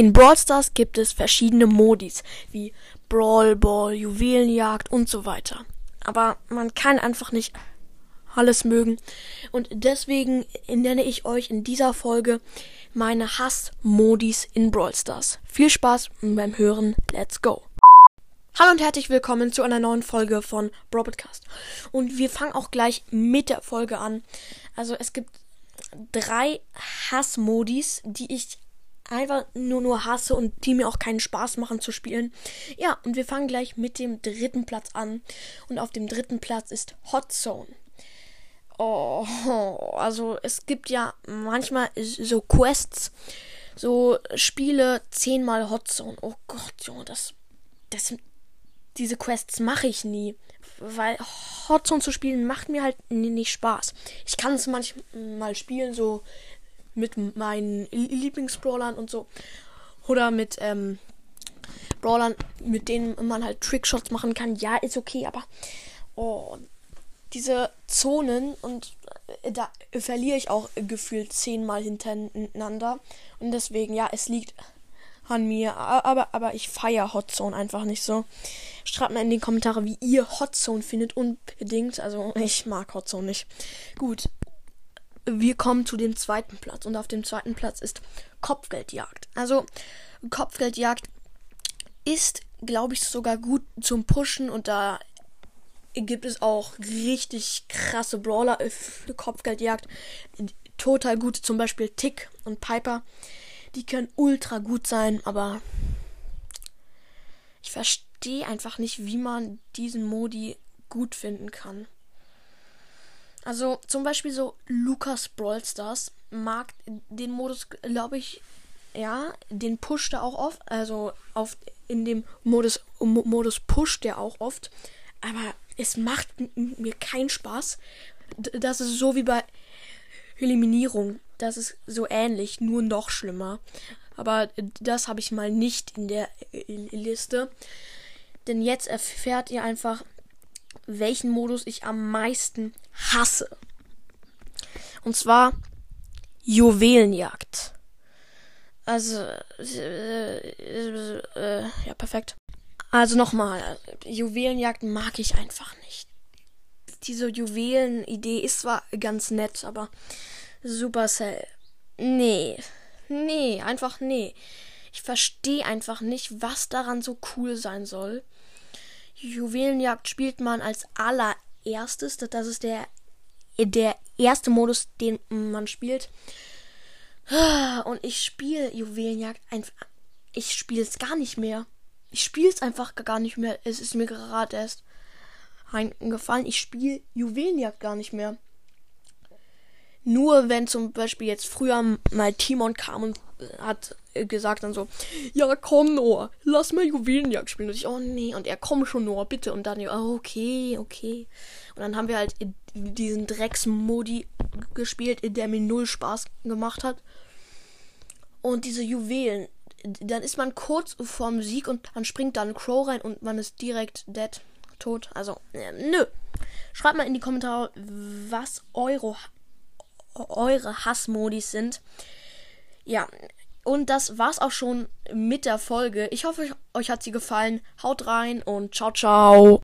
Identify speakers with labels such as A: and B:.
A: In Brawl Stars gibt es verschiedene Modis, wie Brawl Ball, Juwelenjagd und so weiter. Aber man kann einfach nicht alles mögen. Und deswegen nenne ich euch in dieser Folge meine Hass-Modis in Brawl Stars. Viel Spaß beim Hören. Let's go! Hallo und herzlich willkommen zu einer neuen Folge von Brawl Podcast. Und wir fangen auch gleich mit der Folge an. Also es gibt drei Hass-Modis, die ich einfach nur nur hasse und die mir auch keinen Spaß machen zu spielen. Ja, und wir fangen gleich mit dem dritten Platz an. Und auf dem dritten Platz ist Hot Zone. Oh, also es gibt ja manchmal so Quests, so Spiele zehnmal Hot Zone. Oh Gott, Junge, das, das, diese Quests mache ich nie, weil Hot Zone zu spielen macht mir halt nicht Spaß. Ich kann es manchmal spielen, so mit meinen Lieblingsbrawlern und so. Oder mit ähm, Brawlern, mit denen man halt Trickshots machen kann. Ja, ist okay, aber oh, diese Zonen und äh, da verliere ich auch gefühlt zehnmal hintereinander. Und deswegen, ja, es liegt an mir. Aber, aber ich feiere Hotzone einfach nicht so. Schreibt mir in die Kommentare, wie ihr Hotzone findet. Unbedingt. Also, ich mag Hotzone nicht. Gut wir kommen zu dem zweiten Platz. Und auf dem zweiten Platz ist Kopfgeldjagd. Also, Kopfgeldjagd ist, glaube ich, sogar gut zum Pushen. Und da gibt es auch richtig krasse Brawler für Kopfgeldjagd. Total gut. Zum Beispiel Tick und Piper. Die können ultra gut sein, aber ich verstehe einfach nicht, wie man diesen Modi gut finden kann. Also zum Beispiel so Lukas Brawl Stars mag den Modus, glaube ich, ja, den pusht er auch oft. Also auf in dem Modus Modus pusht er auch oft. Aber es macht mir keinen Spaß. Das ist so wie bei Eliminierung. Das ist so ähnlich, nur noch schlimmer. Aber das habe ich mal nicht in der Liste. Denn jetzt erfährt ihr einfach, welchen Modus ich am meisten hasse. Und zwar Juwelenjagd. Also, äh, äh, äh, ja, perfekt. Also nochmal, Juwelenjagd mag ich einfach nicht. Diese Juwelen-Idee ist zwar ganz nett, aber Supercell. Nee. Nee, einfach nee. Ich verstehe einfach nicht, was daran so cool sein soll. Juwelenjagd spielt man als allererstes. Das ist der, der erste Modus, den man spielt. Und ich spiele Juwelenjagd einfach. Ich spiele es gar nicht mehr. Ich spiele es einfach gar nicht mehr. Es ist mir gerade erst eingefallen. Ich spiele Juwelenjagd gar nicht mehr. Nur wenn zum Beispiel jetzt früher mal Timon kam und hat gesagt dann so, ja komm Noah, lass mal Juwelenjagd spielen. Und ich, oh nee, und er komm schon Noah, bitte. Und dann, oh, okay, okay. Und dann haben wir halt diesen Drecksmodi gespielt, der mir null Spaß gemacht hat. Und diese Juwelen, dann ist man kurz vorm Sieg und dann springt dann Crow rein und man ist direkt dead, tot. Also, äh, nö. Schreibt mal in die Kommentare, was eure eure Hassmodis sind. Ja, und das war's auch schon mit der Folge. Ich hoffe, euch hat sie gefallen. Haut rein und ciao, ciao.